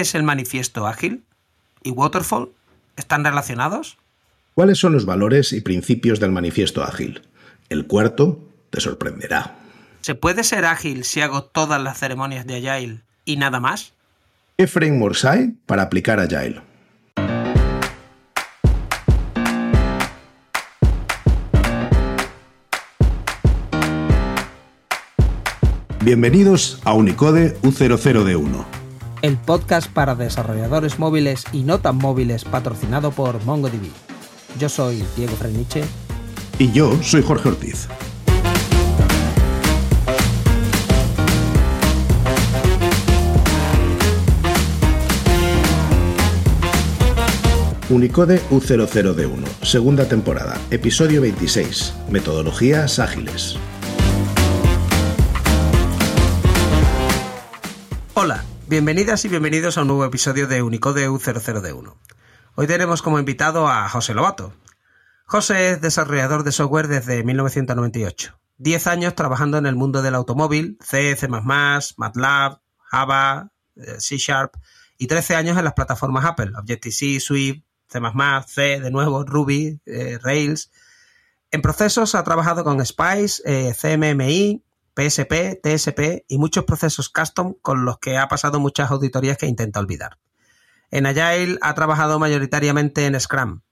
¿Qué es el manifiesto ágil? ¿Y Waterfall? ¿Están relacionados? ¿Cuáles son los valores y principios del manifiesto ágil? El cuarto te sorprenderá. ¿Se puede ser ágil si hago todas las ceremonias de Agile y nada más? ¿Qué frameworks hay para aplicar Agile? Bienvenidos a Unicode U00D1. El podcast para desarrolladores móviles y no tan móviles patrocinado por MongoDB. Yo soy Diego Freniche. Y yo soy Jorge Ortiz. Unicode U00D1, segunda temporada, episodio 26, Metodologías ágiles. Bienvenidas y bienvenidos a un nuevo episodio de Unicode U00D1. Hoy tenemos como invitado a José Lobato. José es desarrollador de software desde 1998. 10 años trabajando en el mundo del automóvil, C, C++, MATLAB, Java, eh, C Sharp y 13 años en las plataformas Apple, Objective-C, Swift, C++, C, de nuevo, Ruby, eh, Rails. En procesos ha trabajado con Spice, eh, CMMI, PSP, TSP y muchos procesos custom con los que ha pasado muchas auditorías que intenta olvidar. En Agile ha trabajado mayoritariamente en Scrum.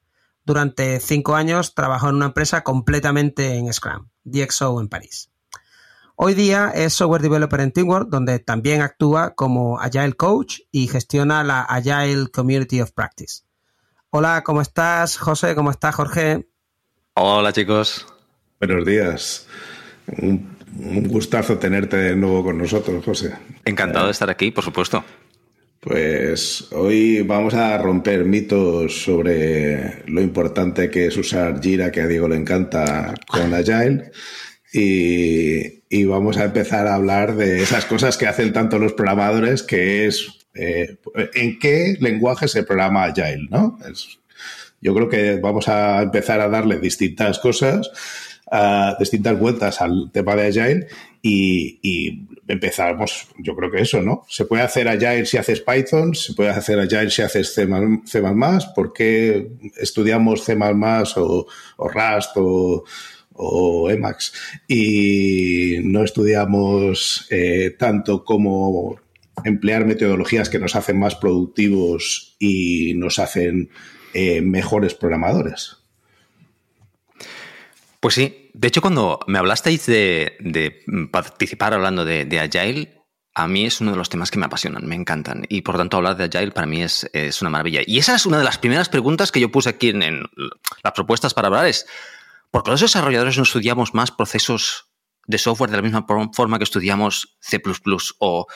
Durante cinco años trabajó en una empresa completamente en Scrum, DxO en París. Hoy día es software developer en Teamwork, donde también actúa como Agile Coach y gestiona la Agile Community of Practice. Hola, ¿cómo estás, José? ¿Cómo estás, Jorge? Hola, chicos. Buenos días un gustazo tenerte de nuevo con nosotros, José. Encantado de estar aquí, por supuesto. Pues hoy vamos a romper mitos sobre lo importante que es usar Jira, que a Diego le encanta, con Agile. Y, vamos a empezar a hablar de esas cosas que hacen tanto los programadores, que es eh, en qué lenguaje se programa Agile, ¿no? yo creo que vamos a empezar a darle distintas cosas distintas vueltas al tema de Agile y, empezamos, yo creo que eso, ¿no? Se puede hacer Agile si haces Python, se puede hacer Agile si haces C++, C++ ¿por qué estudiamos C++ o, o Rust o, o Emacs y no estudiamos eh, tanto como emplear metodologías que nos hacen más productivos y nos hacen eh, mejores programadores. Pues sí, de hecho cuando me hablasteis de, participar hablando de, Agile, a mí es uno de los temas que me apasionan, me encantan. Y por tanto hablar de Agile para mí es, una maravilla. Y esa es una de las primeras preguntas que yo puse aquí en, las propuestas para hablar. Es, ¿por qué los desarrolladores no estudiamos más procesos de software de la misma forma que estudiamos C o,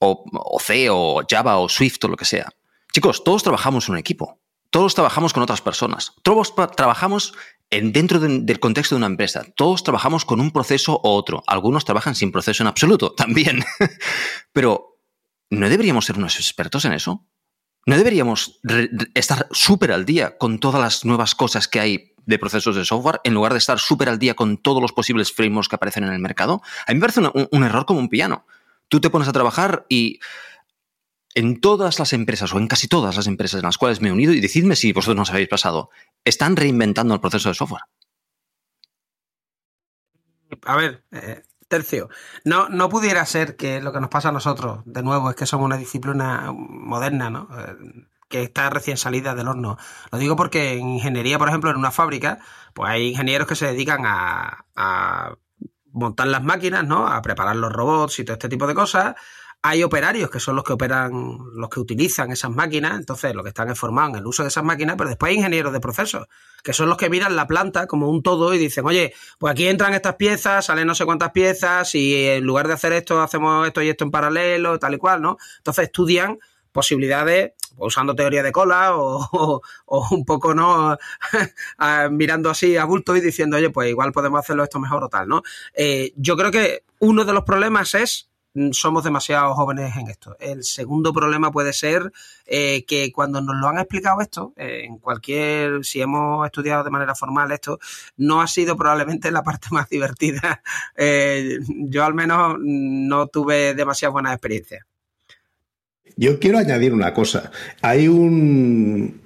o, o C o Java o Swift o lo que sea? Chicos, todos trabajamos en un equipo. Todos trabajamos con otras personas. Todos trabajamos dentro del contexto de una empresa, todos trabajamos con un proceso u otro. Algunos trabajan sin proceso en absoluto, también. Pero, ¿no deberíamos ser unos expertos en eso? ¿No deberíamos estar súper al día con todas las nuevas cosas que hay de procesos de software en lugar de estar súper al día con todos los posibles frameworks que aparecen en el mercado? A mí me parece un error como un piano. Tú te pones a trabajar y en todas las empresas o en casi todas las empresas en las cuales me he unido, y decidme si vosotros no os habéis pasado, están reinventando el proceso de software. A ver, eh, tercio, no, no pudiera ser que lo que nos pasa a nosotros, de nuevo, es que somos una disciplina moderna, ¿no? Eh, que está recién salida del horno. Lo digo porque en ingeniería, por ejemplo, en una fábrica, pues hay ingenieros que se dedican a, a montar las máquinas, ¿no? A preparar los robots y todo este tipo de cosas hay operarios que son los que operan, los que utilizan esas máquinas, entonces los que están informados en el uso de esas máquinas, pero después hay ingenieros de procesos, que son los que miran la planta como un todo y dicen, oye, pues aquí entran estas piezas, salen no sé cuántas piezas, y en lugar de hacer esto, hacemos esto y esto en paralelo, tal y cual, ¿no? Entonces estudian posibilidades pues, usando teoría de cola o, un poco no mirando así a bulto y diciendo, oye, pues igual podemos hacerlo esto mejor o tal, ¿no? Eh, yo creo que uno de los problemas es somos demasiado jóvenes en esto. El segundo problema puede ser eh, que cuando nos lo han explicado esto, eh, en cualquier, si hemos estudiado de manera formal esto, no ha sido probablemente la parte más divertida. Eh, yo al menos no tuve demasiadas buenas experiencias. yo quiero añadir una cosa. Hay un,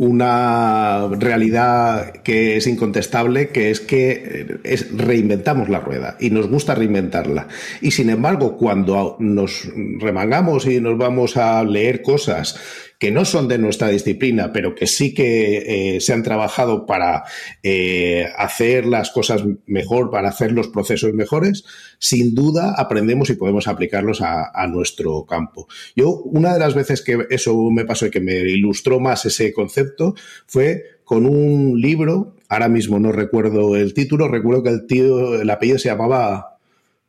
una realidad que es incontestable, que es que es, reinventamos la rueda y nos gusta reinventarla. Y sin embargo, cuando nos remangamos y nos vamos a leer cosas que no son de nuestra disciplina, pero que sí que eh, se han trabajado para eh, hacer las cosas mejor, para hacer los procesos mejores, sin duda aprendemos y podemos aplicarlos a, a, nuestro campo. Yo, una de las veces que eso me pasó y que me ilustró más ese concepto fue con un libro, ahora mismo no recuerdo el título, recuerdo que el tío, el apellido se llamaba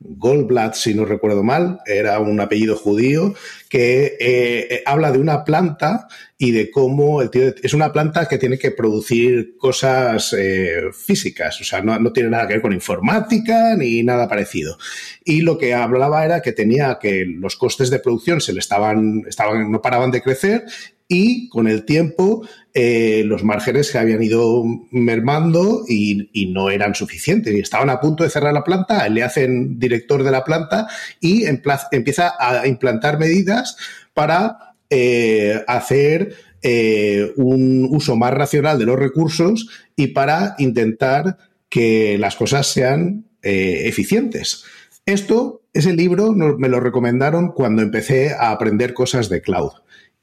Goldblatt, si no recuerdo mal, era un apellido judío, que eh, habla de una planta y de cómo el tío es una planta que tiene que producir cosas eh, físicas, o sea, no, no, tiene nada que ver con informática ni nada parecido. Y lo que hablaba era que tenía que los costes de producción se le estaban, estaban no paraban de crecer y con el tiempo eh, los márgenes se habían ido mermando y, no eran suficientes y estaban a punto de cerrar la planta, le hacen director de la planta y empieza a implantar medidas para eh, hacer eh, un uso más racional de los recursos y para intentar que las cosas sean eficientes. Esto, ese libro me lo recomendaron cuando empecé a aprender cosas de cloud.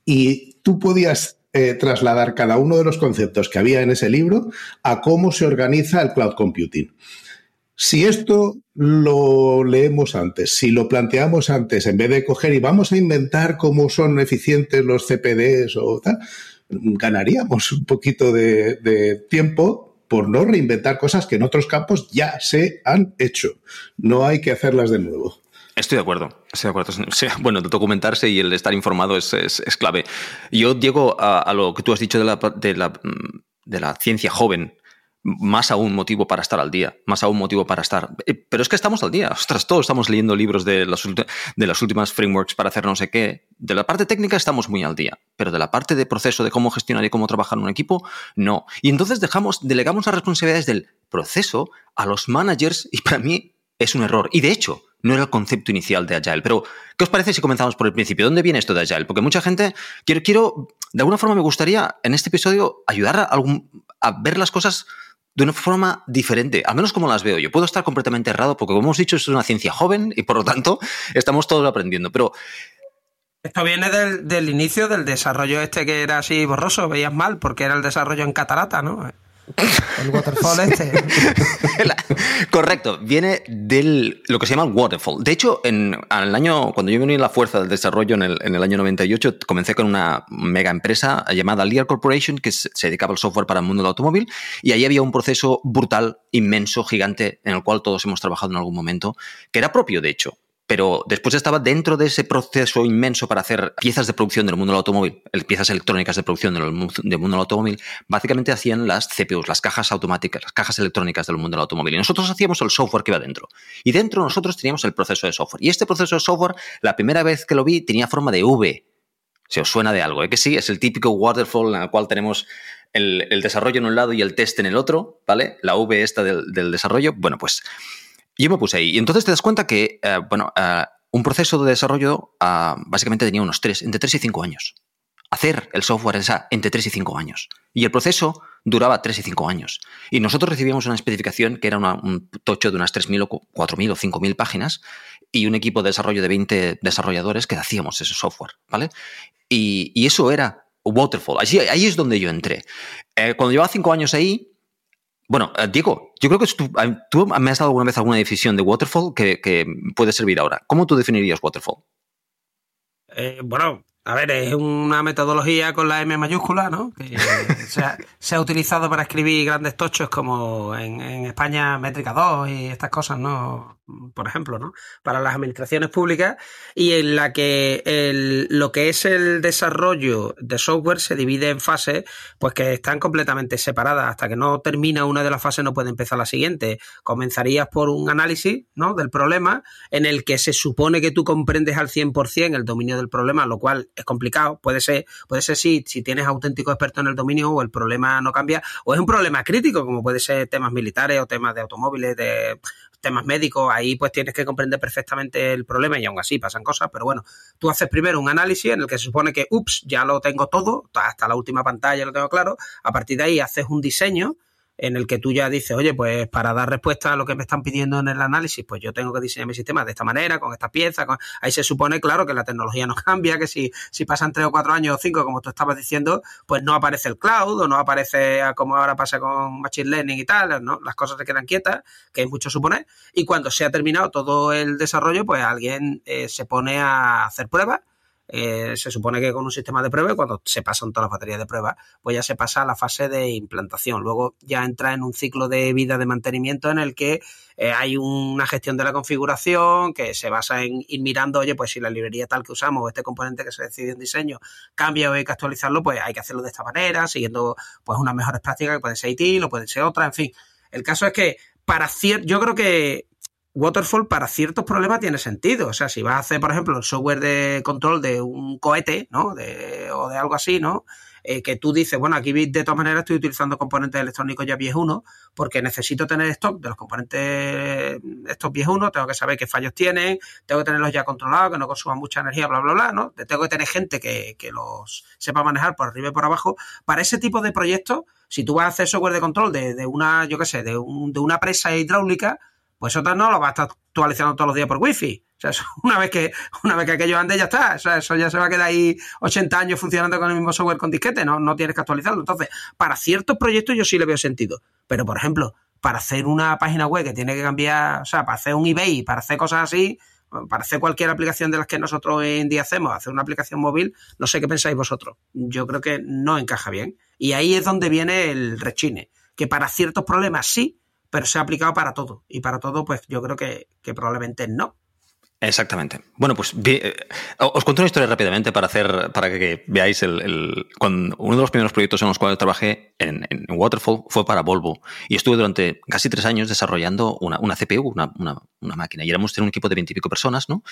Y tú podías eh, trasladar cada uno de los conceptos que había en ese libro a cómo se organiza el cloud computing. Si esto lo leemos antes, si lo planteamos antes, en vez de coger y vamos a inventar cómo son eficientes los CPDs o tal, ganaríamos un poquito de, de tiempo por no reinventar cosas que en otros campos ya se han hecho. No hay que hacerlas de nuevo. Estoy de acuerdo, estoy de acuerdo. Bueno, documentarse y el estar informado es, es, clave. Yo llego a, lo que tú has dicho de la, de la, de la ciencia joven, más aún motivo para estar al día, más aún motivo para estar. Pero es que estamos al día, ostras, todos estamos leyendo libros de las, de las últimas frameworks para hacer no sé qué. De la parte técnica estamos muy al día, pero de la parte de proceso de cómo gestionar y cómo trabajar en un equipo, no. Y entonces dejamos, delegamos las responsabilidades del proceso a los managers y para mí es un error. Y de hecho, no era el concepto inicial de Agile. Pero, ¿qué os parece si comenzamos por el principio? ¿Dónde viene esto de Agile? Porque mucha gente, quiero, quiero de alguna forma me gustaría en este episodio ayudar a, algún, a ver las cosas de una forma diferente, al menos como las veo yo. Puedo estar completamente errado porque, como hemos dicho, es una ciencia joven y por lo tanto estamos todos aprendiendo. Pero esto viene del, del, inicio del desarrollo este que era así borroso, veías mal, porque era el desarrollo en catarata, ¿no? El waterfall este. Correcto, viene del lo que se llama el waterfall. De hecho, en, el año, cuando yo vine en la fuerza del desarrollo en el, en el, año 98, comencé con una mega empresa llamada Lear Corporation que se, se dedicaba al software para el mundo del automóvil y ahí había un proceso brutal, inmenso, gigante, en el cual todos hemos trabajado en algún momento, que era propio, de hecho, pero después estaba dentro de ese proceso inmenso para hacer piezas de producción del mundo del automóvil, piezas electrónicas de producción del mundo del automóvil, básicamente hacían las CPUs, las cajas automáticas, las cajas electrónicas del mundo del automóvil. Y nosotros hacíamos el software que iba dentro. Y dentro nosotros teníamos el proceso de software. Y este proceso de software, la primera vez que lo vi, tenía forma de V. Se os suena de algo, ¿eh? Que sí, es el típico waterfall en el cual tenemos el, desarrollo en un lado y el test en el otro, ¿vale? La V esta del desarrollo. Bueno, pues yo me puse ahí. Y entonces te das cuenta que, uh, bueno, uh, un proceso de desarrollo uh, básicamente tenía unos tres, entre 3 y 5 años. Hacer el software esa entre 3 y 5 años. Y el proceso duraba 3 y 5 años. Y nosotros recibíamos una especificación que era un tocho de unas 3.000 o 4.000 o 5.000 páginas y un equipo de desarrollo de 20 desarrolladores que hacíamos ese software, ¿vale? Y, y eso era Waterfall. Allí, ahí es donde yo entré. Eh, cuando llevaba 5 años ahí, bueno, eh, Diego, yo creo que tú, tú, me has dado alguna vez alguna definición de Waterfall que, que puede servir ahora. ¿Cómo tú definirías Waterfall? Eh, bueno, a ver, es una metodología con la M mayúscula, ¿no? Que se, ha, se, ha, utilizado para escribir grandes tochos como en, en, España Métrica 2 y estas cosas, ¿no? Por ejemplo, ¿no? Para las administraciones públicas y en la que el, lo que es el desarrollo de software se divide en fases, pues que están completamente separadas. Hasta que no termina una de las fases no puede empezar la siguiente. Comenzarías por un análisis, ¿no? Del problema en el que se supone que tú comprendes al 100% el dominio del problema, lo cual es complicado, puede ser, puede ser si, si tienes auténtico experto en el dominio o el problema no cambia, o es un problema crítico, como puede ser temas militares o temas de automóviles, de temas médicos, ahí pues tienes que comprender perfectamente el problema y aún así pasan cosas, pero bueno, tú haces primero un análisis en el que se supone que, ups, ya lo tengo todo, hasta la última pantalla lo tengo claro, a partir de ahí haces un diseño en el que tú ya dices, oye, pues para dar respuesta a lo que me están pidiendo en el análisis, pues yo tengo que diseñar mi sistema de esta manera, con estas piezas. Ahí se supone, claro, que la tecnología no cambia, que si, si pasan tres o cuatro años o cinco, como tú estabas diciendo, pues no aparece el cloud o no aparece como ahora pasa con Machine Learning y tal, ¿no? Las cosas se quedan quietas, que hay mucho suponer. Y cuando se ha terminado todo el desarrollo, pues alguien eh, se pone a hacer pruebas eh, se supone que con un sistema de prueba, cuando se pasan todas las baterías de prueba, pues ya se pasa a la fase de implantación. Luego ya entra en un ciclo de vida de mantenimiento en el que eh, hay una gestión de la configuración que se basa en ir mirando, oye, pues si la librería tal que usamos o este componente que se decide en diseño cambia o hay que actualizarlo, pues hay que hacerlo de esta manera, siguiendo pues unas mejores prácticas que pueden ser ITIL o pueden ser otras, en fin. El caso es que para cierto, yo creo que Waterfall para ciertos problemas tiene sentido. O sea, si vas a hacer, por ejemplo, el software de control de un cohete, ¿no? De, o de algo así, ¿no? Eh, que tú dices, bueno, aquí de todas maneras estoy utilizando componentes electrónicos ya uno porque necesito tener stock de los componentes estos uno tengo que saber qué fallos tienen, tengo que tenerlos ya controlados, que no consuman mucha energía, bla, bla, bla, ¿no? Tengo que tener gente que, que los sepa manejar por arriba y por abajo. Para ese tipo de proyectos, si tú vas a hacer software de control de, de una, yo qué sé, de, un, de una presa hidráulica, pues eso no lo va a estar actualizando todos los días por wifi. O sea, una vez que, una vez que aquello ande ya está. O sea, eso ya se va a quedar ahí 80 años funcionando con el mismo software con disquete, no, no tienes que actualizarlo. Entonces, para ciertos proyectos yo sí le veo sentido. Pero, por ejemplo, para hacer una página web que tiene que cambiar, o sea, para hacer un eBay, para hacer cosas así, para hacer cualquier aplicación de las que nosotros hoy en día hacemos, hacer una aplicación móvil, no sé qué pensáis vosotros. Yo creo que no encaja bien. Y ahí es donde viene el rechine. Que para ciertos problemas sí, pero se ha aplicado para todo. Y para todo, pues yo creo que, probablemente no. Exactamente. Bueno, pues eh, os cuento una historia rápidamente para hacer, para que, veáis el, cuando uno de los primeros proyectos en los cuales trabajé en, Waterfall fue para Volvo y estuve durante casi tres años desarrollando una, una CPU, una, una, máquina y éramos un equipo de veintipico personas, ¿no?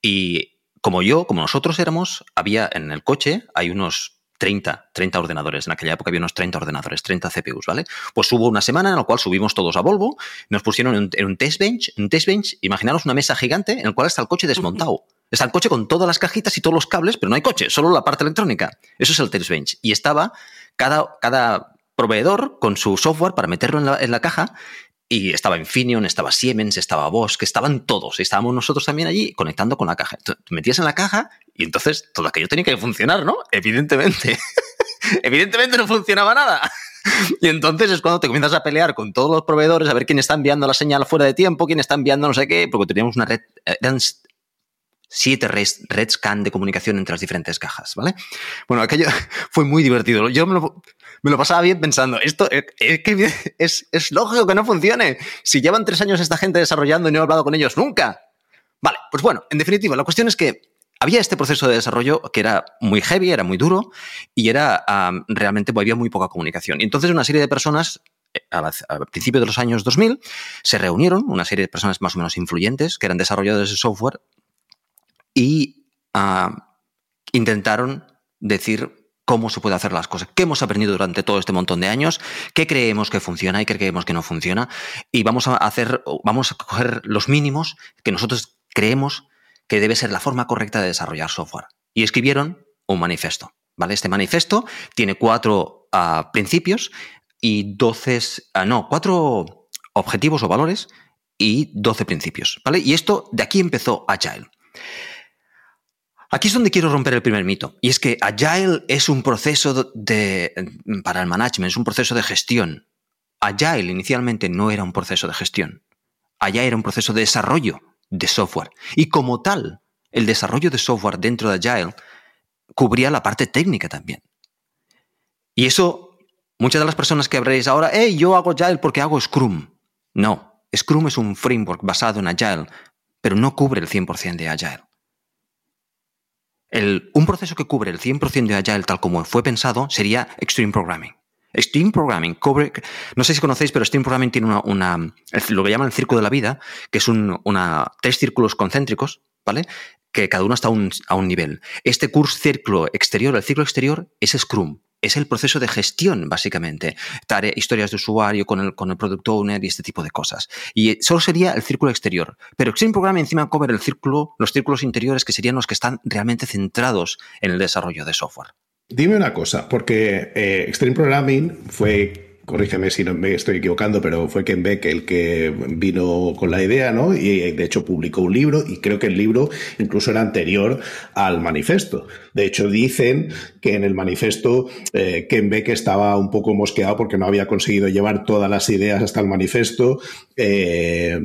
Y como yo, como nosotros éramos, había en el coche hay unos 30, 30 ordenadores. En aquella época había unos 30 ordenadores, 30 CPUs, ¿vale? Pues hubo una semana en la cual subimos todos a Volvo, nos pusieron en, un test bench, un test bench, imaginaros una mesa gigante en el cual está el coche desmontado. Está el coche con todas las cajitas y todos los cables, pero no hay coche, solo la parte electrónica. Eso es el test bench. Y estaba cada, cada proveedor con su software para meterlo en la, en la caja y estaba Infineon, estaba Siemens, estaba Bosch, estaban todos. Estábamos nosotros también allí conectando con la caja. Te metías en la caja y entonces todo aquello tenía que funcionar, ¿no? Evidentemente. Evidentemente no funcionaba nada. Y entonces es cuando te comienzas a pelear con todos los proveedores a ver quién está enviando la señal fuera de tiempo, quién está enviando no sé qué, porque teníamos una red, eran siete red, scan de comunicación entre las diferentes cajas, ¿vale? Bueno, aquello fue muy divertido. Yo me lo, pasaba bien pensando, esto es, es, es, lógico que no funcione. Si llevan tres años esta gente desarrollando y no he hablado con ellos nunca. Vale, pues bueno, en definitiva, la cuestión es que había este proceso de desarrollo que era muy heavy, era muy duro y era realmente había muy poca comunicación. Y entonces una serie de personas eh, al principio de los años 2000 se reunieron, una serie de personas más o menos influyentes que eran desarrolladores de software y intentaron decir cómo se puede hacer las cosas, qué hemos aprendido durante todo este montón de años, qué creemos que funciona y qué creemos que no funciona, y vamos a hacer, vamos a coger los mínimos que nosotros creemos que debe ser la forma correcta de desarrollar software. Y escribieron un manifiesto. ¿vale? Este manifiesto tiene cuatro ah, principios y doce, ah, no, cuatro objetivos o valores y doce principios. ¿vale? Y esto, de aquí empezó Agile. Aquí es donde quiero romper el primer mito, y es que Agile es un proceso de, para el management, es un proceso de gestión. Agile inicialmente no era un proceso de gestión. Agile era un proceso de desarrollo de software. Y como tal, el desarrollo de software dentro de Agile cubría la parte técnica también. Y eso, muchas de las personas que habréis ahora, hey, yo hago Agile porque hago Scrum. No, Scrum es un framework basado en Agile, pero no cubre el 100% de Agile un proceso que cubre el 100% de Agile tal como fue pensado sería Extreme Programming. Extreme Programming cubre, no sé si conocéis, pero Extreme Programming tiene una, lo que llaman el círculo de la vida, que es una, tres círculos concéntricos, ¿vale? Que cada uno está a un, nivel. Este curso círculo exterior, el círculo exterior, es Scrum. Es el proceso de gestión, básicamente. Historias de usuario con el, con el product owner y este tipo de cosas. Y solo sería el círculo exterior. Pero Extreme Programming encima cover el círculo, los círculos interiores que serían los que están realmente centrados en el desarrollo de software. Dime una cosa, porque eh, Extreme Programming fue corrígeme si no me estoy equivocando, pero fue Ken Beck el que vino con la idea, ¿no? Y de hecho publicó un libro y creo que el libro incluso era anterior al manifesto. De hecho, dicen que en el manifesto eh, Ken Beck estaba un poco mosqueado porque no había conseguido llevar todas las ideas hasta el manifesto. Eh,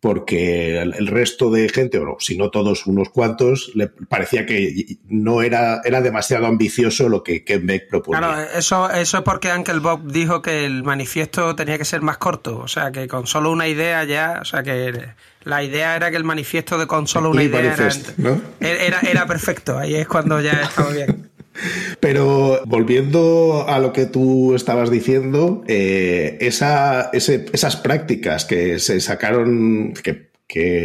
porque el resto de gente, o si no todos, unos cuantos, le parecía que no era, era demasiado ambicioso lo que Ken Beck proponía. Claro, eso, eso es porque Uncle Bob dijo que el manifiesto tenía que ser más corto, o sea, que con solo una idea ya, o sea, que la idea era que el manifiesto de con solo una idea era, era, perfecto, ahí es cuando ya estaba bien. Pero volviendo a lo que tú estabas diciendo, eh, esas prácticas que se sacaron, que,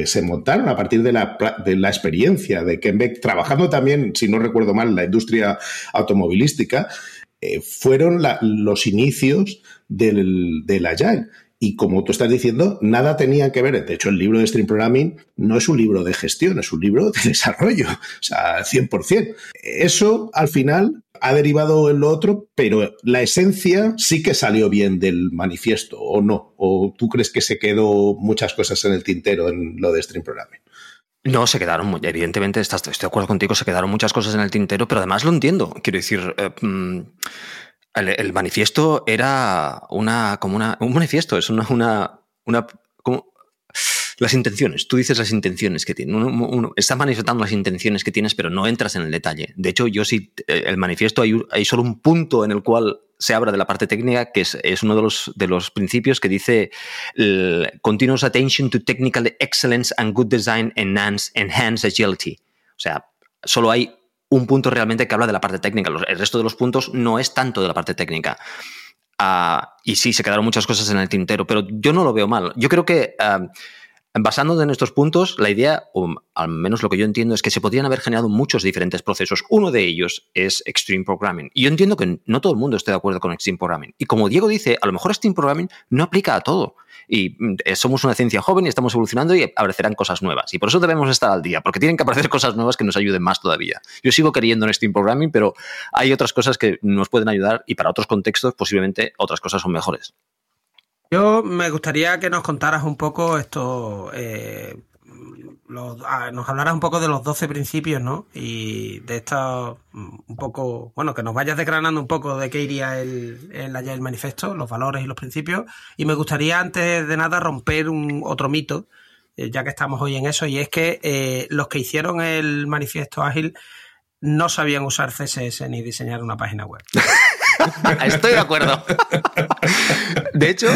se montaron a partir de la, experiencia de Kenbeck, trabajando también, si no recuerdo mal, en la industria automovilística, eh, fueron los inicios del, del Agile. Y como tú estás diciendo, nada tenía que ver. De hecho, el libro de Stream Programming no es un libro de gestión, es un libro de desarrollo. O sea, 100%. Eso, al final, ha derivado en lo otro, pero la esencia sí que salió bien del manifiesto, ¿o no? ¿O tú crees que se quedó muchas cosas en el tintero en lo de Stream Programming? No, se quedaron, evidentemente, estoy de acuerdo contigo, se quedaron muchas cosas en el tintero, pero además lo entiendo. Quiero decir, eh, el, manifiesto era una, como una, un manifiesto, es una, una, una como, las intenciones, tú dices las intenciones que tienes. Uno, estás manifestando las intenciones que tienes, pero no entras en el detalle. De hecho, yo sí, eh, el manifiesto hay, hay solo un punto en el cual se habla de la parte técnica, que es, es uno de los, de los principios que dice continuous attention to technical excellence and good design enhance, enhance agility. O sea, solo hay un punto realmente que habla de la parte técnica. El resto de los puntos no es tanto de la parte técnica. Ah, y sí, se quedaron muchas cosas en el tintero, pero yo no lo veo mal. Yo creo que, uh, basándonos en estos puntos, la idea, o al menos lo que yo entiendo, es que se podrían haber generado muchos diferentes procesos. Uno de ellos es Extreme Programming. Y yo entiendo que no todo el mundo esté de acuerdo con Extreme Programming. Y como Diego dice, a lo mejor Extreme Programming no aplica a todo y mm, eh, somos una ciencia joven y estamos evolucionando y aparecerán cosas nuevas. Y por eso debemos estar al día, porque tienen que aparecer cosas nuevas que nos ayuden más todavía. Yo sigo queriendo en Steam Programming, pero hay otras cosas que nos pueden ayudar y para otros contextos posiblemente otras cosas son mejores. Yo me gustaría que nos contaras un poco esto, eh, Ah, nos hablarás un poco de los 12 principios, ¿no? Y de esto, mm, un poco, bueno, que nos vayas desgranando un poco de qué iría el, el el Manifesto, los valores y los principios. Y me gustaría, antes de nada, romper un otro mito, eh, ya que estamos hoy en eso, y es que eh, los que hicieron el Manifiesto Ágil no sabían usar CSS ni diseñar una página web. Estoy de acuerdo. De hecho,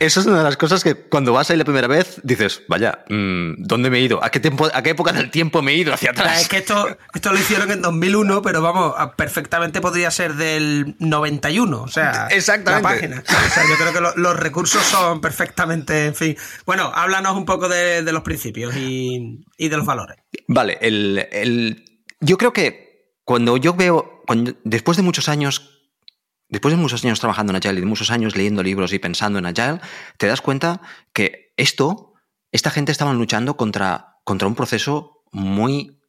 eso es una de las cosas que cuando vas ahí la primera vez dices, vaya, mm, ¿dónde me he ido? ¿A qué, tiempo, ¿A qué época del tiempo me he ido hacia atrás? Es que esto, esto lo hicieron en 2001, pero vamos, perfectamente podría ser del 91, o sea, Exactamente. la página. O sea, yo creo que los recursos son perfectamente, en fin. Bueno, háblanos un poco de, los principios y, de los valores. Vale, el, yo creo que cuando yo veo, después de muchos años después de muchos años trabajando en Agile y de muchos años leyendo libros y pensando en Agile, te das cuenta que esto, esta gente estaba luchando contra, contra un proceso muy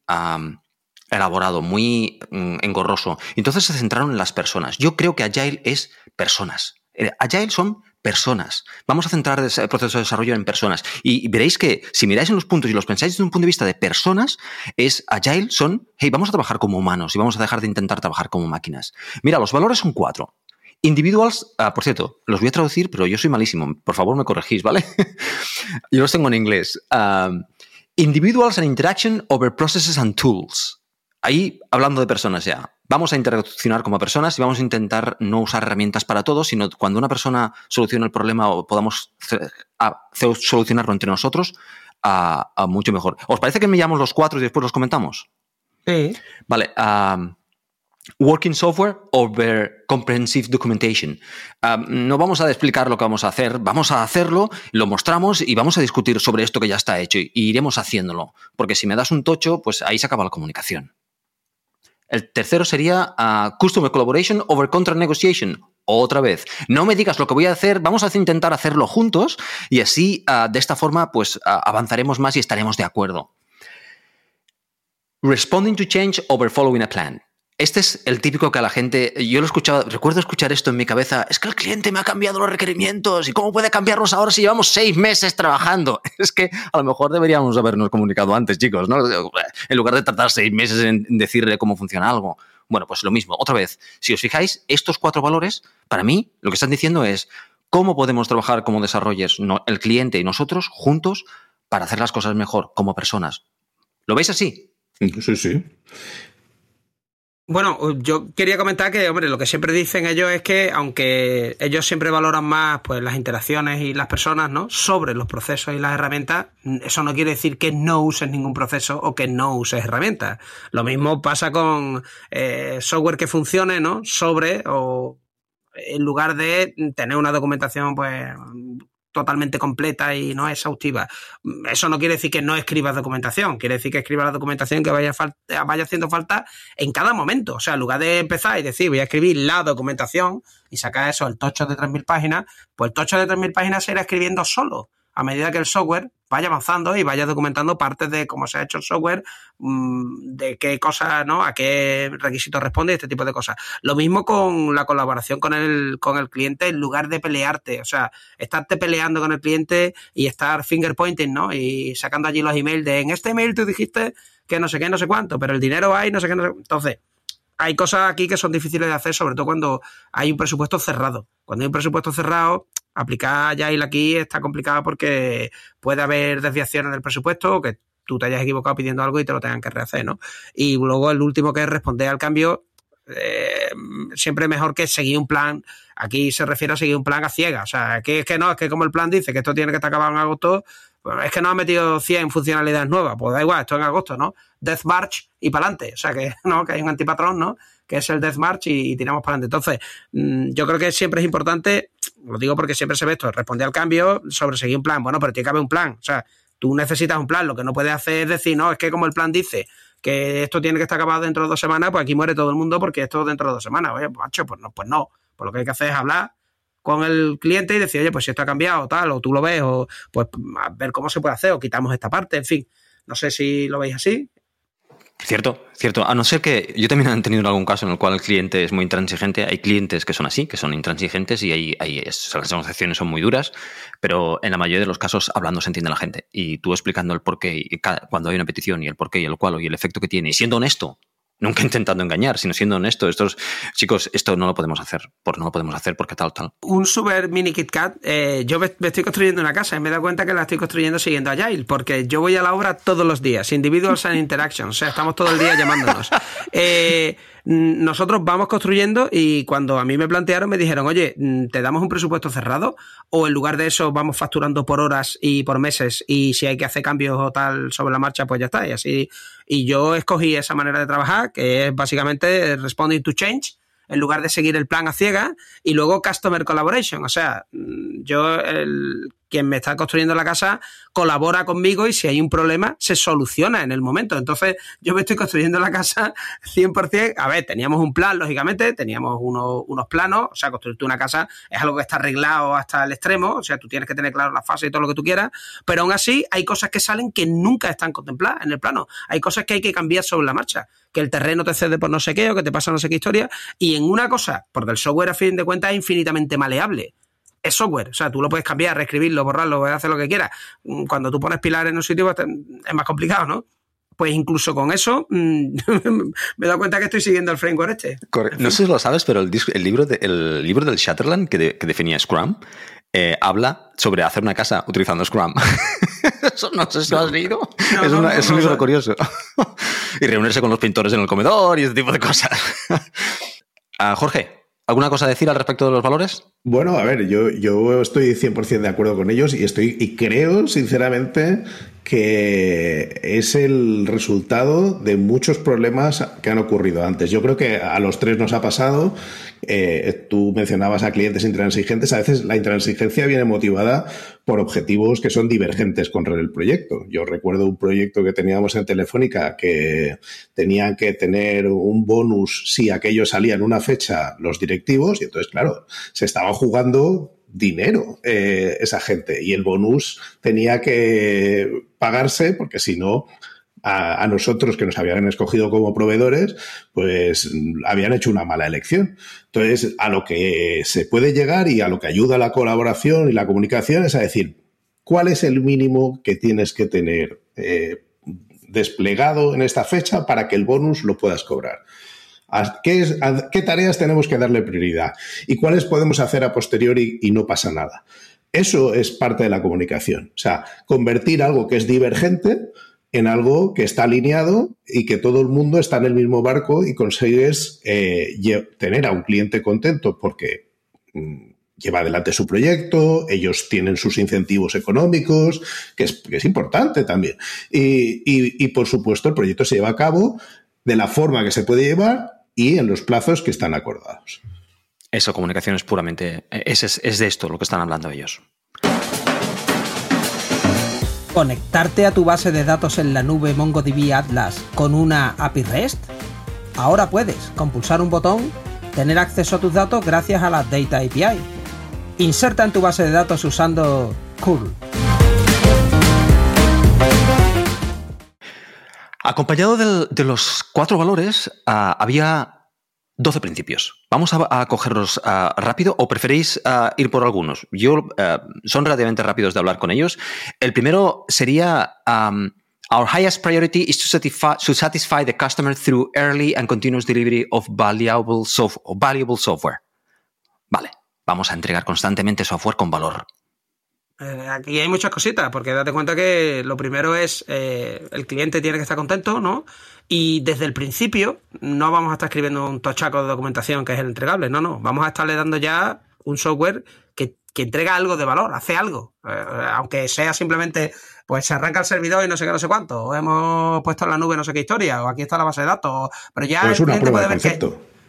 elaborado, muy mm, engorroso. Entonces se centraron en las personas. Yo creo que Agile es personas. Eh, Agile son personas. Vamos a centrar el proceso de desarrollo en personas. Y veréis que si miráis en los puntos y los pensáis desde un punto de vista de personas, es Agile son, hey, vamos a trabajar como humanos y vamos a dejar de intentar trabajar como máquinas. Mira, los valores son cuatro. Individuals, ah, por cierto, los voy a traducir, pero yo soy malísimo. Por favor, me corregís, ¿vale? yo los tengo en inglés. Ah, individuals and interaction over processes and tools. Ahí hablando de personas ya vamos a interaccionar como personas y vamos a intentar no usar herramientas para todo, sino cuando una persona solucione el problema o podamos solucionarlo entre nosotros, a, mucho mejor. ¿Os parece que me llamamos los cuatro y después los comentamos? Sí. Vale. working software over comprehensive documentation. no vamos a explicar lo que vamos a hacer, vamos a hacerlo, lo mostramos y vamos a discutir sobre esto que ya está hecho y iremos haciéndolo. Porque si me das un tocho, pues ahí se acaba la comunicación. El tercero sería uh, Customer Collaboration over Contract Negotiation. Otra vez, no me digas lo que voy a hacer, vamos a intentar hacerlo juntos y así, uh, de esta forma, pues uh, avanzaremos más y estaremos de acuerdo. Responding to change over following a plan. Este es el típico que a la gente, yo lo escuchaba, recuerdo escuchar esto en mi cabeza, es que el cliente me ha cambiado los requerimientos y cómo puede cambiarlos ahora si llevamos seis meses trabajando. Es que a lo mejor deberíamos habernos comunicado antes, chicos, ¿no? En lugar de tardar seis meses en decirle cómo funciona algo. Bueno, pues lo mismo, otra vez, si os fijáis, estos cuatro valores, para mí, lo que están diciendo es cómo podemos trabajar como desarrollers, el cliente y nosotros juntos para hacer las cosas mejor como personas. ¿Lo veis así? Sí, sí. Bueno, yo quería comentar que, hombre, lo que siempre dicen ellos es que, aunque ellos siempre valoran más pues las interacciones y las personas, ¿no? Sobre los procesos y las herramientas, eso no quiere decir que no uses ningún proceso o que no uses herramientas. Lo mismo pasa con eh, software que funcione, ¿no? Sobre o en lugar de tener una documentación, pues totalmente completa y no exhaustiva. Eso no quiere decir que no escribas documentación, quiere decir que escribas la documentación que vaya, vaya haciendo falta en cada momento. O sea, en lugar de empezar y decir voy a escribir la documentación y sacar eso, el tocho de 3.000 páginas, pues el tocho de 3.000 páginas se irá escribiendo solo a medida que el software vaya avanzando y vaya documentando partes de cómo se ha hecho el software, mm, de qué cosas, ¿no? A qué requisitos responde y este tipo de cosas. Lo mismo con la colaboración con el, con el cliente en lugar de pelearte. O sea, estarte peleando con el cliente y estar finger pointing, ¿no? Y sacando allí los emails de en este email tú dijiste que no sé qué, no sé cuánto, pero el dinero hay, no sé qué, no sé. Entonces, hay cosas aquí que son difíciles de hacer, sobre todo cuando hay un presupuesto cerrado. Cuando hay un presupuesto cerrado, aplicar Agile aquí está complicado porque puede haber desviaciones del presupuesto o que tú te hayas equivocado pidiendo algo y te lo tengan que rehacer, ¿no? Y luego el último que es responder al cambio, eh, siempre mejor que seguir un plan. Aquí se refiere a seguir un plan a ciegas. O sea, que es que no, es que como el plan dice que esto tiene que estar acabado en agosto, pues es que no ha metido 100 funcionalidades nuevas. Pues da igual, esto en agosto, ¿no? Death March y para adelante. O sea, que no, que hay un antipatrón, ¿no? Que es el Death March y, tiramos para adelante. Entonces, mm, yo creo que siempre es importante lo digo porque siempre se ve esto, responder al cambio sobre seguir un plan. Bueno, pero tiene que haber un plan. O sea, tú necesitas un plan. Lo que no puedes hacer es decir, no, es que como el plan dice que esto tiene que estar acabado dentro de dos semanas, pues aquí muere todo el mundo porque esto dentro de dos semanas. Oye, macho, pues no, pues no. Pues lo que hay que hacer es hablar con el cliente y decir, oye, pues si esto ha cambiado, tal, o tú lo ves, o pues a ver cómo se puede hacer, o quitamos esta parte, en fin. No sé si lo veis así. Cierto, cierto. A no ser que yo también he tenido algún caso en el cual el cliente es muy intransigente. Hay clientes que son así, que son intransigentes y hay, hay las negociaciones son muy duras, pero en la mayoría de los casos hablando se entiende la gente. Y tú explicando el porqué, y cuando hay una petición y el porqué y el cual y el efecto que tiene, y siendo honesto nunca intentando engañar, sino siendo honesto. Estos chicos, esto no lo podemos hacer, por no lo podemos hacer porque tal, tal. Un super mini KitKat. Eh, yo me, estoy construyendo una casa y me he dado cuenta que la estoy construyendo siguiendo Agile, porque yo voy a la obra todos los días, individuals and interactions, o sea, estamos todo el día llamándonos. Eh, nosotros vamos construyendo y cuando a mí me plantearon me dijeron, oye, mm, ¿te damos un presupuesto cerrado? O en lugar de eso vamos facturando por horas y por meses y si hay que hacer cambios o tal sobre la marcha, pues ya está. Y así. Y yo escogí esa manera de trabajar, que es básicamente responding to change en lugar de seguir el plan a ciega y luego customer collaboration. O sea, mm, yo, el, quien me está construyendo la casa, colabora conmigo y si hay un problema, se soluciona en el momento. Entonces, yo me estoy construyendo la casa 100%. A ver, teníamos un plan, lógicamente, teníamos unos planos. O sea, construirte una casa es algo que está arreglado hasta el extremo. O sea, tú tienes que tener claro la fase y todo lo que tú quieras. Pero aún así, hay cosas que salen que nunca están contempladas en el plano. Hay cosas que hay que cambiar sobre la marcha que el terreno te cede por no sé qué o que te pasa no sé qué historia. Y en una cosa, porque el software a fin de cuentas es infinitamente maleable. Es software, o sea, tú lo puedes cambiar, reescribirlo, borrarlo, puedes hacer lo que quieras. Mm, cuando tú pones pilar en un sitio pues, es más complicado, ¿no? pues incluso con eso mm, me he dado cuenta que estoy siguiendo el framework este. No sé si lo sabes, pero el, libro, el libro del Shatterland que, que definía Scrum eh, habla sobre hacer una casa utilizando Scrum. Eso no sé si lo has leído. es, un libro curioso. y reunirse con los pintores en el comedor y ese tipo de cosas. Ah, Jorge, ¿alguna cosa a decir al respecto de los valores? Bueno, a ver, yo, yo estoy 100% de acuerdo con ellos y, estoy, y creo, sinceramente, que es el resultado de muchos problemas que han ocurrido antes. Yo creo que a los tres nos ha pasado. Eh, tú mencionabas a clientes intransigentes. A veces la intransigencia viene motivada por objetivos que son divergentes con el proyecto. Yo recuerdo un proyecto que teníamos en Telefónica que tenían que tener un bonus si aquello salía en una fecha los directivos y entonces, claro, se estaba jugando dinero eh, esa gente y el bonus tenía que pagarse porque si no a, nosotros que nos habían escogido como proveedores, pues habían hecho una mala elección. Entonces, a lo que se puede llegar y a lo que ayuda la colaboración y la comunicación es a decir, ¿cuál es el mínimo que tienes que tener eh, desplegado en esta fecha para que el bonus lo puedas cobrar? Qué, qué tareas tenemos que darle prioridad? ¿Y cuáles podemos hacer a posteriori y no pasa nada? Eso es parte de la comunicación. O sea, convertir algo que es divergente en algo que está alineado y que todo el mundo está en el mismo barco y consigues eh, tener a un cliente contento porque mm, lleva adelante su proyecto, ellos tienen sus incentivos económicos, que es, importante también. y, por supuesto, el proyecto se lleva a cabo de la forma que se puede llevar y en los plazos que están acordados. Eso, comunicación es puramente, es, es, de esto lo que están hablando ellos. ¿Conectarte a tu base de datos en la nube MongoDB Atlas con una API REST? Ahora puedes, con pulsar un botón, tener acceso a tus datos gracias a la Data API. Inserta en tu base de datos usando curl. Acompañado de los cuatro valores, ah, había 12 principios. Vamos a, cogerlos ah, rápido o preferéis ah, ir por algunos. Yo son relativamente rápidos de hablar con ellos. El primero sería Our highest priority is to satisfy, to satisfy, the customer through early and continuous delivery of valuable, valuable software. Vale, vamos a entregar constantemente software con valor. Eh, aquí hay muchas cositas, porque date cuenta que lo primero es eh, el cliente tiene que estar contento, ¿no? Y desde el principio no vamos a estar escribiendo un tochaco de documentación que es el entregable, no, no. Vamos a estarle dando ya un software que, entrega algo de valor, hace algo. Eh, aunque sea simplemente, pues se arranca el servidor y no sé qué, no sé cuánto. O hemos puesto en la nube no sé qué historia, o aquí está la base de datos. Pero ya el cliente puede ver que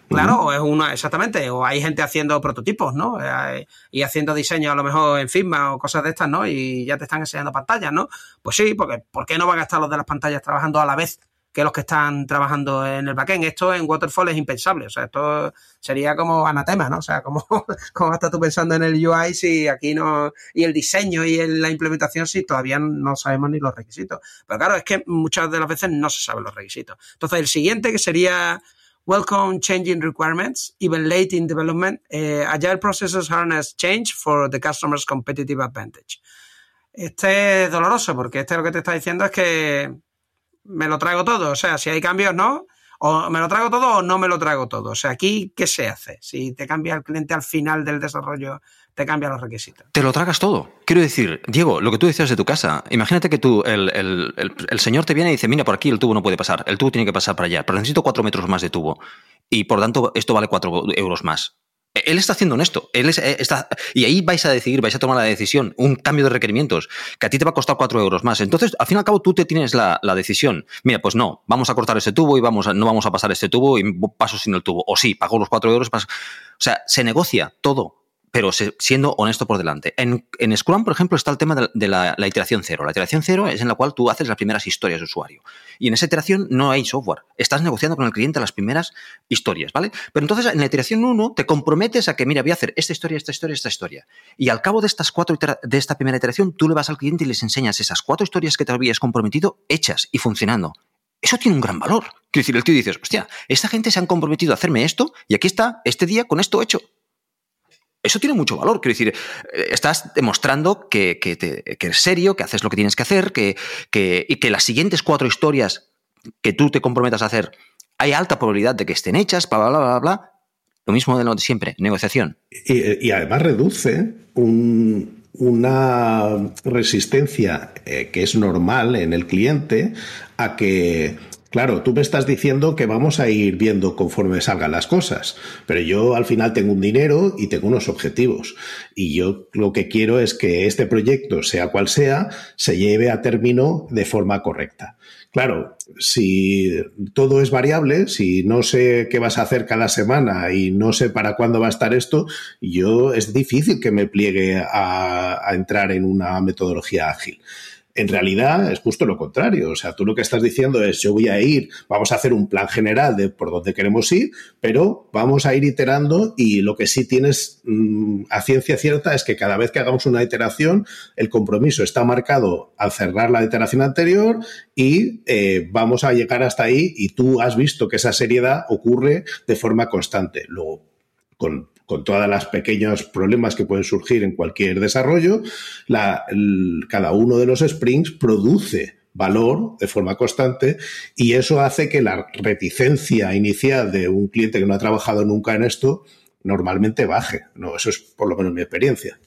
Claro, es una, exactamente, o hay gente haciendo prototipos, ¿no? Eh, y haciendo diseño a lo mejor en Figma o cosas de estas, ¿no? Y ya te están enseñando pantallas, ¿no? Pues sí, porque ¿por qué no van a estar los de las pantallas trabajando a la vez que los que están trabajando en el backend? Esto en Waterfall es impensable, o sea, esto sería como anatema, ¿no? O sea, como, como estás tú pensando en el UI si aquí no, y el diseño y la implementación si todavía no sabemos ni los requisitos. Pero claro, es que muchas de las veces no se saben los requisitos. Entonces, el siguiente que sería welcome changing requirements, even late in development. Uh, agile processes harness change for the customer's competitive advantage. Este es doloroso porque este lo que te está diciendo es que me lo traigo todo. O sea, si hay cambios, no. O me lo traigo todo o no me lo traigo todo. O sea, aquí, ¿qué se hace? Si te cambia el cliente al final del desarrollo te cambia los requisitos. Te lo tragas todo. Quiero decir, Diego, lo que tú decías de tu casa, imagínate que tú, el, señor te viene y dice, mira, por aquí el tubo no puede pasar, el tubo tiene que pasar para allá, pero necesito cuatro metros más de tubo. Y por tanto, esto vale cuatro euros más. Él está haciendo esto. Él eh, está, y ahí vais a decidir, vais a tomar la decisión, un cambio de requerimientos, que a ti te va a costar cuatro euros más. Entonces, al fin y al cabo, tú te tienes la, decisión. Mira, pues no, vamos a cortar ese tubo y vamos no vamos a pasar ese tubo y paso sin el tubo. O sí, pago los cuatro euros. O sea, se negocia todo pero siendo honesto por delante. En, Scrum, por ejemplo, está el tema de, la, iteración cero. La iteración cero es en la cual tú haces las primeras historias de usuario. Y en esa iteración no hay software. Estás negociando con el cliente las primeras historias, ¿vale? Pero entonces en la iteración uno te comprometes a que, mira, voy a hacer esta historia, esta historia, esta historia. Y al cabo de estas cuatro de esta primera iteración, tú le vas al cliente y les enseñas esas cuatro historias que te habías comprometido hechas y funcionando. Eso tiene un gran valor. Quiero el tío dices, hostia, esta gente se han comprometido a hacerme esto y aquí está, este día con esto hecho. Eso tiene mucho valor. Quiero decir, eh, estás demostrando que, eres serio, que haces lo que tienes que hacer, que, y que las siguientes cuatro historias que tú te comprometas a hacer, hay alta probabilidad de que estén hechas, bla, bla, bla, bla. Lo mismo de lo de siempre, negociación. Y, además reduce una resistencia eh, que es normal en el cliente a que claro, tú me estás diciendo que vamos a ir viendo conforme salgan las cosas, pero yo al final tengo un dinero y tengo unos objetivos. Y yo lo que quiero es que este proyecto, sea cual sea, se lleve a término de forma correcta. Claro, si todo es variable, si no sé qué vas a hacer cada semana y no sé para cuándo va a estar esto, yo es difícil que me pliegue a, a entrar en una metodología ágil en realidad es justo lo contrario. O sea, tú lo que estás diciendo es yo voy a ir, vamos a hacer un plan general de por dónde queremos ir, pero vamos a ir iterando y lo que sí tienes mm, a ciencia cierta es que cada vez que hagamos una iteración, el compromiso está marcado al cerrar la iteración anterior y eh, vamos a llegar hasta ahí y tú has visto que esa seriedad ocurre de forma constante. Luego, con con todos los pequeños problemas que pueden surgir en cualquier desarrollo, cada uno de los sprints produce valor de forma constante y eso hace que la reticencia inicial de un cliente que no ha trabajado nunca en esto normalmente baje. No, eso es por lo menos mi experiencia.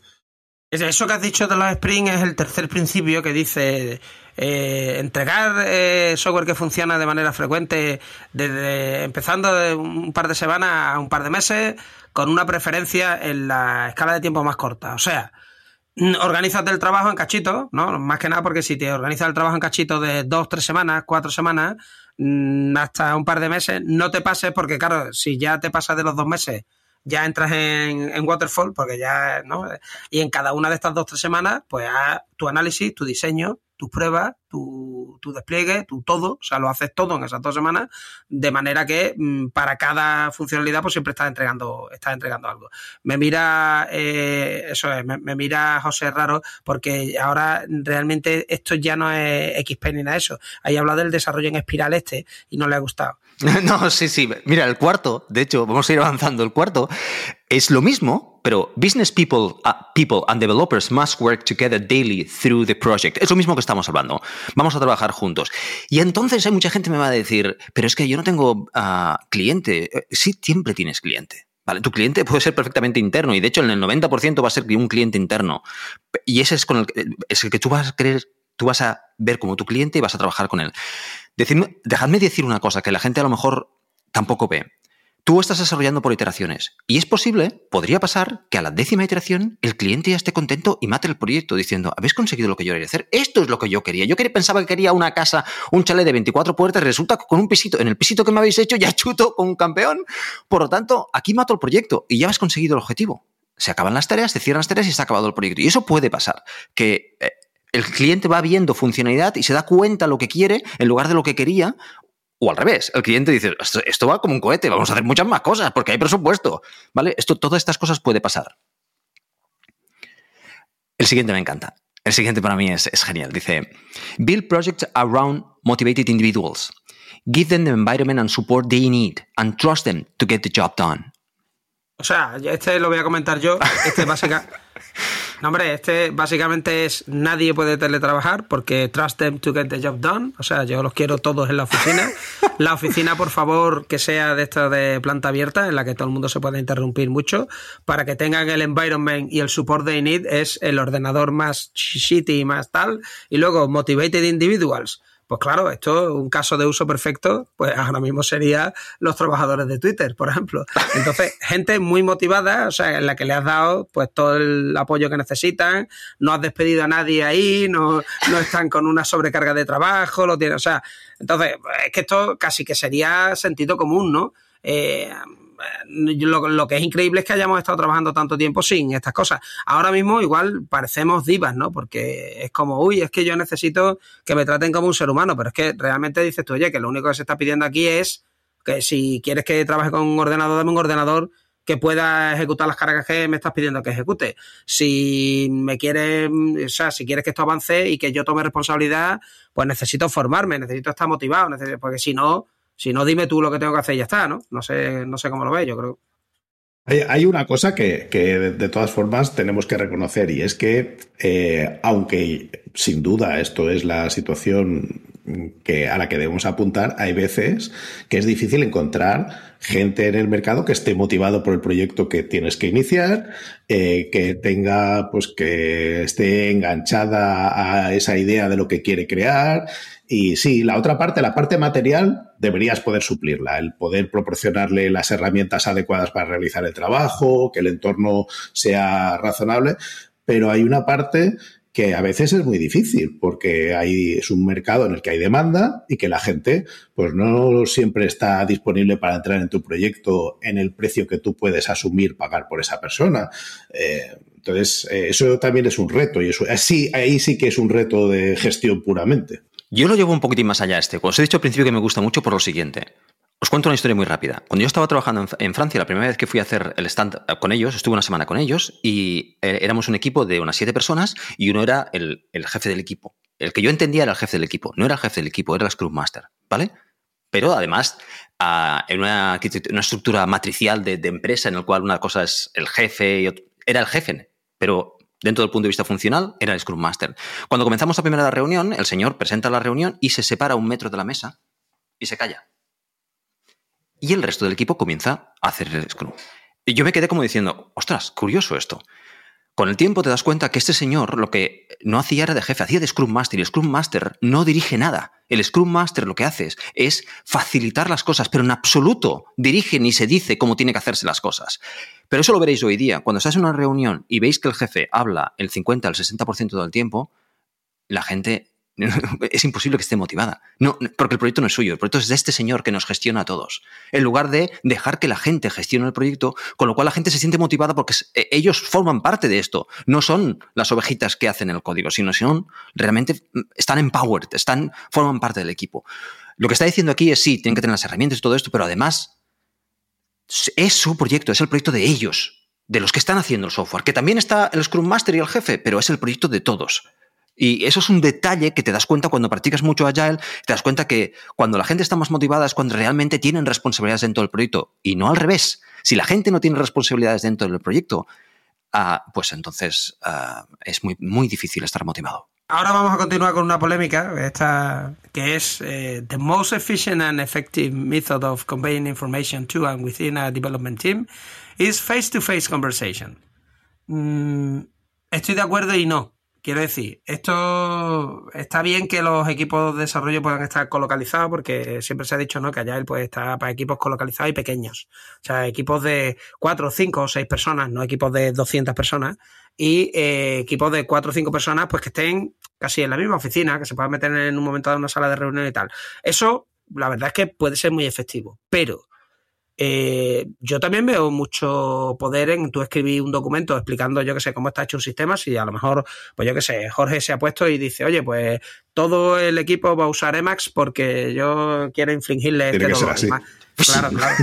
Eso que has dicho de los sprints es el tercer principio que dice eh, entregar eh, software que funciona de manera frecuente desde empezando de un par de semanas a un par de meses con una preferencia en la escala de tiempo más corta. O sea, organízate el trabajo en cachitos, ¿no? Más que nada porque si te organizas el trabajo en cachitos de dos, tres semanas, cuatro semanas, mm, hasta un par de meses, no te pases porque, claro, si ya te pasas de los dos meses, ya entras en, en Waterfall, porque ya, ¿no? Y en cada una de estas dos, tres semanas, pues tu análisis, tu diseño, tus pruebas, tu, tu, despliegue, tu todo, o sea, lo haces todo en esas dos semanas, de manera que mm, para cada funcionalidad pues siempre estás entregando, estás entregando algo. Me mira, eh, eso es, me, mira José Raro, porque ahora realmente esto ya no es XP ni nada de eso. Ahí habla del desarrollo en espiral este y no le ha gustado. No, sí, sí. Mira, el cuarto, de hecho, vamos a ir avanzando. El cuarto es lo mismo, pero business people, uh, people and developers must work together daily through the project. Es lo mismo que estamos hablando. Vamos a trabajar juntos. Y entonces hay mucha gente me va a decir, pero es que yo no tengo uh, cliente. Eh, sí, siempre tienes cliente. ¿Vale? Tu cliente puede ser perfectamente interno y de hecho en el 90% va a ser un cliente interno. Y ese es, con el, es el que tú vas a creer, tú vas a ver como tu cliente y vas a trabajar con él. dejadme decir una cosa que la gente a lo mejor tampoco ve. Tú estás desarrollando por iteraciones y es posible, podría pasar, que a la décima iteración el cliente ya esté contento y mate el proyecto diciendo, habéis conseguido lo que yo quería hacer, esto es lo que yo quería. Yo pensaba que quería una casa, un chalet de 24 puertas, resulta que con un pisito, en el pisito que me habéis hecho ya chuto con un campeón. Por lo tanto, aquí mato el proyecto y ya has conseguido el objetivo. Se acaban las tareas, se cierran las tareas y se ha acabado el proyecto. Y eso puede pasar, que eh, el cliente va viendo funcionalidad y se da cuenta lo que quiere en lugar de lo que quería o al revés, el cliente dice, esto, va como un cohete, vamos a hacer muchas más cosas porque hay presupuesto. ¿Vale? Esto, todas estas cosas puede pasar. El siguiente me encanta. El siguiente para mí es, es genial. Dice, build projects around motivated individuals. Give them the environment and support they need and trust them to get the job done. O sea, este lo voy a comentar yo. Este básicamente... No, hombre, este básicamente es nadie puede teletrabajar porque trust them to get the job done. O sea, yo los quiero todos en la oficina. La oficina, por favor, que sea de esta de planta abierta, en la que todo el mundo se pueda interrumpir mucho, para que tengan el environment y el support they need, es el ordenador más shitty, más tal. Y luego, motivated individuals pues claro, esto, un caso de uso perfecto, pues ahora mismo sería los trabajadores de Twitter, por ejemplo. Entonces, gente muy motivada, o sea, en la que le has dado pues todo el apoyo que necesitan, no has despedido a nadie ahí, no, no están con una sobrecarga de trabajo, lo tienen, o sea, entonces, es que esto casi que sería sentido común, ¿no? Eh, lo, que es increíble es que hayamos estado trabajando tanto tiempo sin estas cosas. Ahora mismo igual parecemos divas, ¿no? Porque es como, uy, es que yo necesito que me traten como un ser humano, pero es que realmente dices tú, oye, que lo único que se está pidiendo aquí es que si quieres que trabaje con un ordenador, dame un ordenador que pueda ejecutar las cargas que me estás pidiendo que ejecute. Si me quieres, o sea, si quieres que esto avance y que yo tome responsabilidad, pues necesito formarme, necesito estar motivado, porque si no, si no, dime tú lo que tengo que hacer y ya está, ¿no? No sé, no sé cómo lo ves, yo creo. Hay, una cosa que, de todas formas tenemos que reconocer y es que, eh, aunque sin duda esto es la situación que a la que debemos apuntar, hay veces que es difícil encontrar gente en el mercado que esté motivado por el proyecto que tienes que iniciar, eh, que tenga, pues que esté enganchada a esa idea de lo que quiere crear. Y sí, la otra parte, la parte material, deberías poder suplirla, el poder proporcionarle las herramientas adecuadas para realizar el trabajo, que el entorno sea razonable, pero hay una parte que a veces es muy difícil porque hay, es un mercado en el que hay demanda y que la gente pues no siempre está disponible para entrar en tu proyecto en el precio que tú puedes asumir pagar por esa persona. Eh, entonces, eh, eso también es un reto y eso, sí, ahí sí que es un reto de gestión puramente. Yo lo llevo un poquitín más allá este. Os he dicho al principio que me gusta mucho por lo siguiente. Os cuento una historia muy rápida. Cuando yo estaba trabajando en, Francia, la primera vez que fui a hacer el stand con ellos, estuve una semana con ellos y eh, éramos un equipo de unas siete personas y uno era el, jefe del equipo. El que yo entendía era el jefe del equipo, no era el jefe del equipo, era el Scrum Master, ¿vale? Pero además, ah, en una, estructura matricial de, empresa en la cual una cosa es el jefe y otra, era el jefe, pero dentro del punto de vista funcional era el Scrum Master. Cuando comenzamos la primera reunión, el señor presenta la reunión y se separa un metro de la mesa y se calla y el resto del equipo comienza a hacer el Scrum. Y yo me quedé como diciendo, ostras, curioso esto. Con el tiempo te das cuenta que este señor lo que no hacía era de jefe, hacía de Scrum Master y el Scrum Master no dirige nada. El Scrum Master lo que hace es facilitar las cosas, pero en absoluto dirige ni se dice cómo tiene que hacerse las cosas. Pero eso lo veréis hoy día. Cuando estás en una reunión y veis que el jefe habla el 50 al 60% del tiempo, la gente es imposible que esté motivada. No, porque el proyecto no es suyo, el proyecto es de este señor que nos gestiona a todos. En lugar de dejar que la gente gestione el proyecto, con lo cual la gente se siente motivada porque e, ellos forman parte de esto. No son las ovejitas que hacen el código, sino son realmente mm, están empowered, están, forman parte del equipo. Lo que está diciendo aquí es sí, tienen que tener las herramientas y todo esto, pero además es su proyecto, es el proyecto de ellos, de los que están haciendo el software, que también está el Scrum Master y el jefe, pero es el proyecto de todos. Y eso es un detalle que te das cuenta cuando practicas mucho Agile, te das cuenta que cuando la gente está más motivada es cuando realmente tienen responsabilidades dentro del proyecto y no al revés. Si la gente no tiene responsabilidades dentro del proyecto, ah, pues entonces ah, es muy, muy difícil estar motivado. Ahora vamos a continuar con una polémica, esta, que es eh, the most efficient and effective method of conveying information to and within a development team is face-to-face -face conversation. Mm, estoy de acuerdo y no. Quiero decir, esto está bien que los equipos de desarrollo puedan estar colocalizados, porque siempre se ha dicho ¿no? que él puede estar para equipos colocalizados y pequeños. O sea, equipos de 4, 5 o 6 personas, no equipos de 200 personas. Y eh, equipos de 4 o 5 personas, pues que estén casi en la misma oficina, que se puedan meter en un momento de una sala de reunión y tal. Eso, la verdad es que puede ser muy efectivo. Pero eh, yo también veo mucho poder en tú escribir un documento explicando, yo que sé, cómo está hecho un sistema, si a lo mejor, pues yo que sé, Jorge se ha puesto y dice, oye, pues todo el equipo va a usar Emacs porque yo quiero infligirle este dolor. Claro, claro.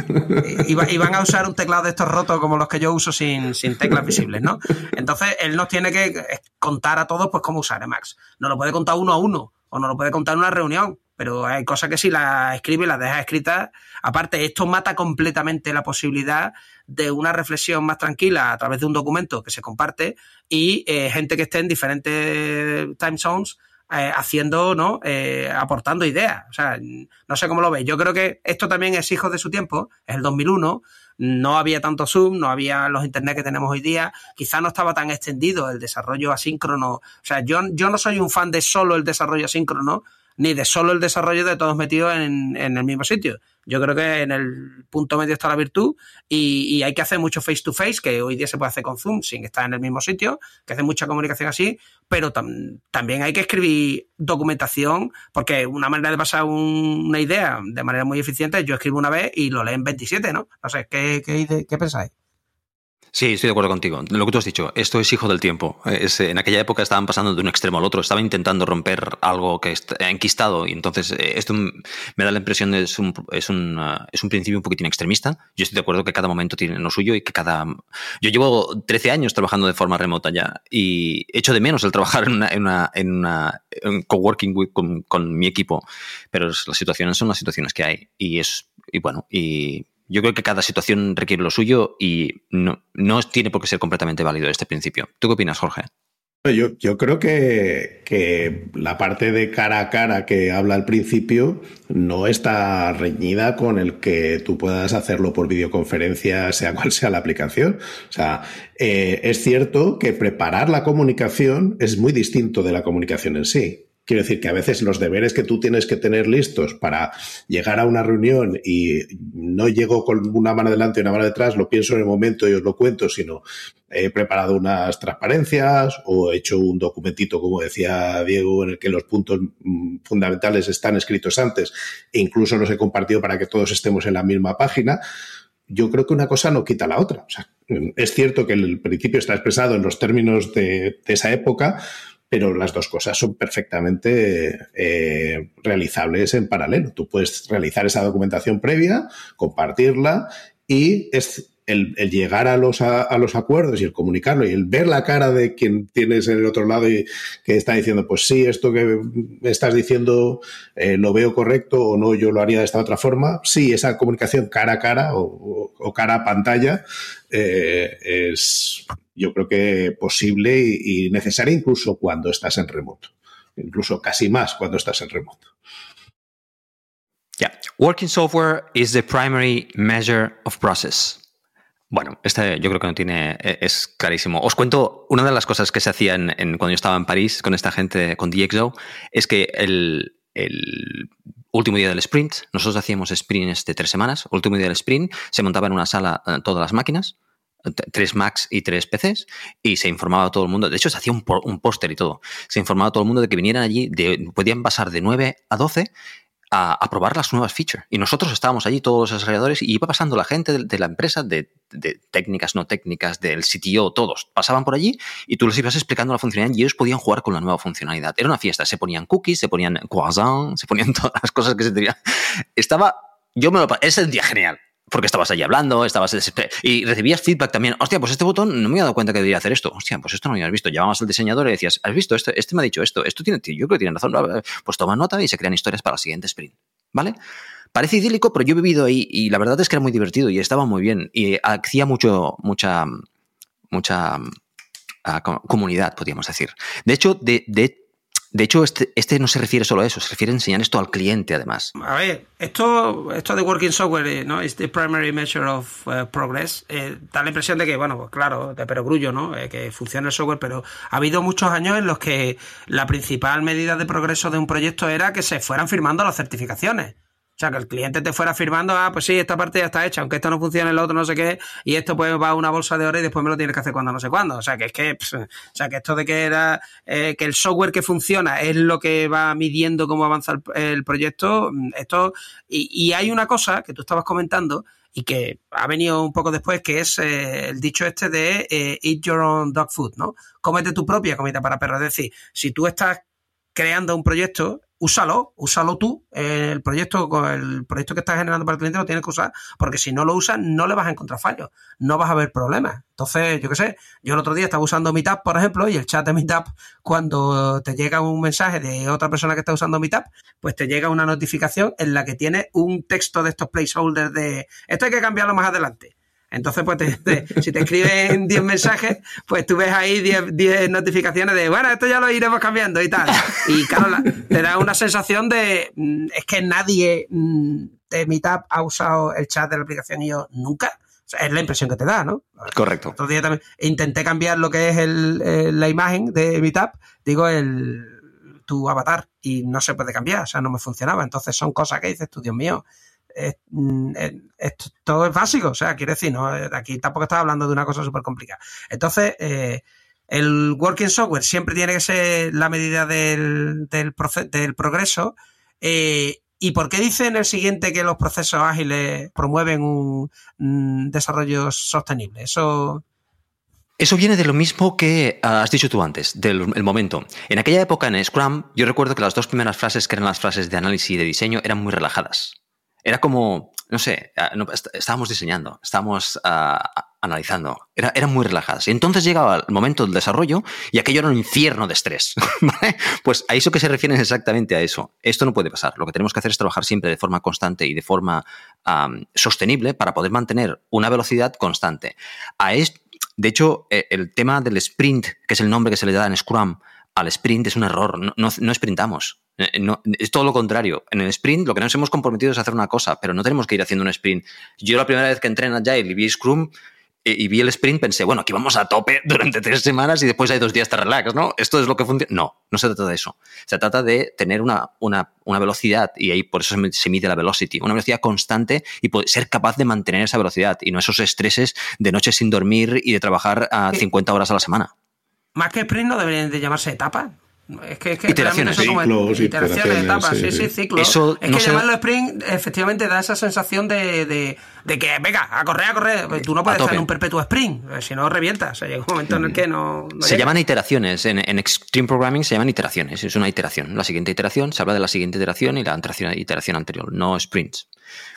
Y, van a usar un teclado de estos rotos como los que yo uso sin, sin teclas visibles, ¿no? Entonces, él nos tiene que contar a todos pues cómo usar Emacs. No lo puede contar uno a uno o no lo puede contar en una reunión pero hay cosas que si las escribe y las deja escritas. Aparte, esto mata completamente la posibilidad de una reflexión más tranquila a través de un documento que se comparte y eh, gente que esté en diferentes time zones eh, haciendo, ¿no? Eh, aportando ideas. O sea, no sé cómo lo veis. Yo creo que esto también es hijo de su tiempo, es el 2001. No había tanto Zoom, no había los internet que tenemos hoy día. Quizá no estaba tan extendido el desarrollo asíncrono. O sea, yo, yo no soy un fan de solo el desarrollo asíncrono, ni de solo el desarrollo de todos metidos en, el mismo sitio. Yo creo que en el punto medio está la virtud y, hay que hacer mucho face to face, que hoy día se puede hacer con Zoom sin estar en el mismo sitio, que hace mucha comunicación así, pero también hay que escribir documentación, porque una manera de pasar una idea de manera muy eficiente, yo escribo una vez y lo leen 27, ¿no? No sé, ¿qué, qué, qué pensáis? Sí, estoy de acuerdo contigo. Lo que tú has dicho, esto es hijo del tiempo. en aquella época estaban pasando de un extremo al otro, estaban intentando romper algo que ha enquistado y entonces eh, esto me da la impresión de es un, es, un, uh, es un principio un poquitín extremista. Yo estoy de acuerdo que cada momento tiene lo suyo y que cada... Yo llevo 13 años trabajando de forma remota ya y echo de menos el trabajar en una, en una, en una coworking con, con mi equipo, pero las situaciones son las situaciones que hay y es... Y bueno, y yo creo que cada situación requiere lo suyo y no, no tiene por qué ser completamente válido este principio. ¿Tú qué opinas, Jorge? Yo, yo creo que, que, la parte de cara a cara que habla al principio no está reñida con el que tú puedas hacerlo por videoconferencia, sea cual sea la aplicación. O sea, eh, es cierto que preparar la comunicación es muy distinto de la comunicación en sí. Quiero decir que a veces los deberes que tú tienes que tener listos para llegar a una reunión y no llego con una mano delante y una mano detrás, lo pienso en el momento y os lo cuento, sino he preparado unas transparencias o he hecho un documentito, como decía Diego, en el que los puntos mm, fundamentales están escritos antes e incluso los he compartido para que todos estemos en la misma página yo creo que una cosa no quita la otra. Es cierto que el principio está expresado en los términos de esa época, pero las dos cosas son perfectamente eh, realizables en paralelo. Tú puedes realizar esa documentación previa, compartirla y es el, llegar a los, a, los acuerdos y el comunicarlo y el ver la cara de quien tienes en el otro lado y que está diciendo, pues sí, esto que estás diciendo eh, lo veo correcto o no, yo lo haría de esta otra forma. Sí, esa comunicación cara a cara o, cara a pantalla eh, es, yo creo que posible y, y necesaria incluso cuando estás en remoto. Incluso casi más cuando estás en remoto. Yeah. Working software is the primary measure of process. Bueno, este yo creo que no tiene, e, es clarísimo. Os cuento, una de las cosas que se hacían en, cuando yo estaba en París con esta gente, con DXO, es que el, el último día del sprint, nosotros hacíamos sprints de tres semanas, último día del sprint, se montaba en una sala eh, todas las máquinas, tres Macs y tres PCs, y se informaba a todo el mundo. De hecho, se hacía un, un póster y todo. Se informaba a todo el mundo de que vinieran allí, de, podían pasar de 9 a 12 a, probar las nuevas features. Y nosotros estábamos allí, todos los desarrolladores, y iba pasando la gente de, la empresa, de, técnicas, no técnicas, del CTO, todos pasaban por allí y tú les ibas explicando la funcionalidad y ellos podían jugar con la nueva funcionalidad. Era una fiesta, se ponían cookies, se ponían croissant, se ponían todas las cosas que se tenían. Estaba, yo me lo ese día genial porque estabas allí hablando, estabas y recibías feedback también. Hostia, pues este botón no me he dado cuenta que debería hacer esto. Hostia, pues esto no lo habías visto. Llamabas al diseñador y decías, ¿has visto esto? Este me ha dicho esto. Esto tiene, yo creo que tiene razón. Pues toma nota y se crean historias para el siguiente sprint. ¿Vale? Parece idílico, pero yo he vivido ahí y la verdad es que era muy divertido y estaba muy bien. Y hacía mucho, mucha, mucha ah, comunidad, podríamos decir. De hecho, de de hecho, este, este, no se refiere solo a eso, se refiere a enseñar esto al cliente, además. A ver, esto, esto de Working Software, eh, ¿no? Es the primary measure of eh, progress. Eh, da la impresión de que, bueno, pues claro, de perogrullo, ¿no? que funciona el software, pero ha habido muchos años en los que la principal medida de progreso de un proyecto era que se fueran firmando las certificaciones. O sea, que el cliente te fuera firmando, ah, pues sí, esta parte ya está hecha, aunque esto no funcione, el otro no sé qué, y esto pues va a una bolsa de oro y después me lo tienes que hacer cuando no sé cuándo. O sea, que es que, o sea, que esto de que era, eh, que el software que funciona es lo que va midiendo cómo avanza el, proyecto, mm, esto, y, hay una cosa que tú estabas comentando, y que ha venido un poco después, que es eh, el dicho este de eh, eat your own dog food, ¿no? Cómete tu propia comida para perros. Es decir, si tú estás creando un proyecto, úsalo, úsalo tú. El proyecto, el proyecto que estás generando para el cliente lo tienes que usar, porque si no lo usas, no le vas a encontrar fallos, no vas a ver problemas. Entonces, yo qué sé, yo el otro día estaba usando Meetup, por ejemplo, y el chat de Meetup, cuando te llega un mensaje de otra persona que está usando Meetup, pues te llega una notificación en la que tiene un texto de estos placeholders de esto hay que cambiarlo más adelante. Entonces, pues si te escriben 10 mensajes, pues tú ves ahí 10, notificaciones de, bueno, esto ya lo iremos cambiando y tal. Y claro, te da una sensación de, mm, es que nadie mm, de Meetup ha usado el chat de la aplicación y yo nunca. es la impresión que te da, ¿no? Correcto. Otro día también intenté cambiar lo que es el, la imagen de Meetup, digo, el tu avatar, y no se puede cambiar, o sea, no me funcionaba. Entonces son cosas que dices tú, Dios mío, Mm, esto, todo es básico, o sea, quiere decir, no, aquí tampoco estaba hablando de una cosa súper complicada. Entonces, eh, el working software siempre tiene que ser la medida del, del, del progreso. Eh, ¿Y por qué dice en el siguiente que los procesos ágiles promueven un, desarrollo sostenible? Eso. Eso viene de lo mismo que ah, has dicho tú antes, del momento. En aquella época en Scrum, yo recuerdo que las dos primeras frases, que eran las frases de análisis y de diseño, eran muy relajadas era como, no sé, estábamos diseñando, estábamos ah, analizando, era, eran muy relajadas. Y entonces llegaba el momento del desarrollo y aquello era un infierno de estrés. Pues a eso que se refieren exactamente a eso. Esto no puede pasar. Lo que tenemos que hacer es trabajar siempre de forma constante y de forma sostenible para poder mantener una velocidad constante. A De hecho, eh, el tema del sprint, que es el nombre que se le da en Scrum al sprint, es un error. No, no, no sprintamos. Eh, no, es todo lo contrario. En el sprint lo que nos hemos comprometido es hacer una cosa, pero no tenemos que ir haciendo un sprint. Yo la primera vez que entré en Agile y vi Scrum, y vi el sprint, pensé, bueno, aquí vamos a tope durante tres semanas y después hay dos días de relax, ¿no? Esto es lo que funciona. No, no se trata de eso. Se trata de tener una, una, una velocidad, y ahí por eso se mide la velocity, una velocidad constante y ser capaz de mantener esa velocidad y no esos estreses de noches sin dormir y de trabajar a 50 horas a la semana. Más que sprint no deberían de llamarse etapas. Es que, es que iteraciones, eso como ciclos, iteraciones, etapas, sí, sí, sí, ciclos. Eso es no que se- llamarlo sprint efectivamente da esa sensación de, de, de que, venga, a correr, a correr. Tú no puedes A estar en un perpetuo sprint, eh, si no revientas. Llega un momento en el que no. no Se llega. llaman iteraciones. En, en Extreme Programming se llaman iteraciones. Es una iteración. La siguiente iteración se habla de la siguiente iteración y la iteración, iteración anterior, no sprints.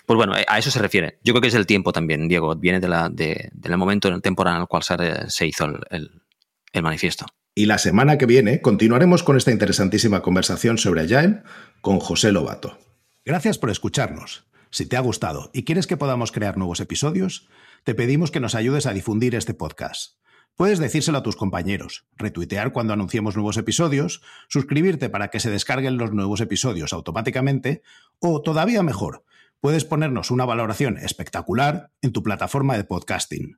Pues bueno, a eso se refiere. Yo creo que es el tiempo también, Diego. Viene de la, de- del momento temporal en el cual se, se hizo el, el- el manifiesto. Y la semana que viene continuaremos con esta interesantísima conversación sobre Agile con José Lobato. Gracias por escucharnos. Si te ha gustado y quieres que podamos crear nuevos episodios, te pedimos que nos ayudes a difundir este podcast. Puedes decírselo a tus compañeros, retuitear cuando anunciemos nuevos episodios, suscribirte para que se descarguen los nuevos episodios automáticamente o, todavía mejor, puedes ponernos una valoración espectacular en tu plataforma de podcasting.